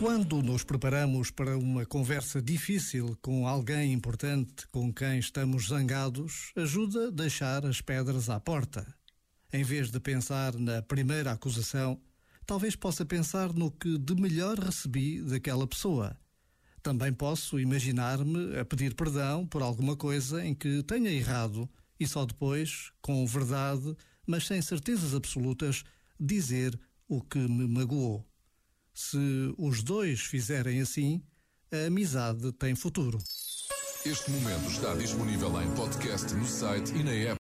Quando nos preparamos para uma conversa difícil com alguém importante com quem estamos zangados, ajuda a deixar as pedras à porta. Em vez de pensar na primeira acusação, talvez possa pensar no que de melhor recebi daquela pessoa. Também posso imaginar-me a pedir perdão por alguma coisa em que tenha errado e só depois, com verdade, mas sem certezas absolutas, dizer o que me magoou. Se os dois fizerem assim, a amizade tem futuro. Este momento está disponível em podcast no site e na app.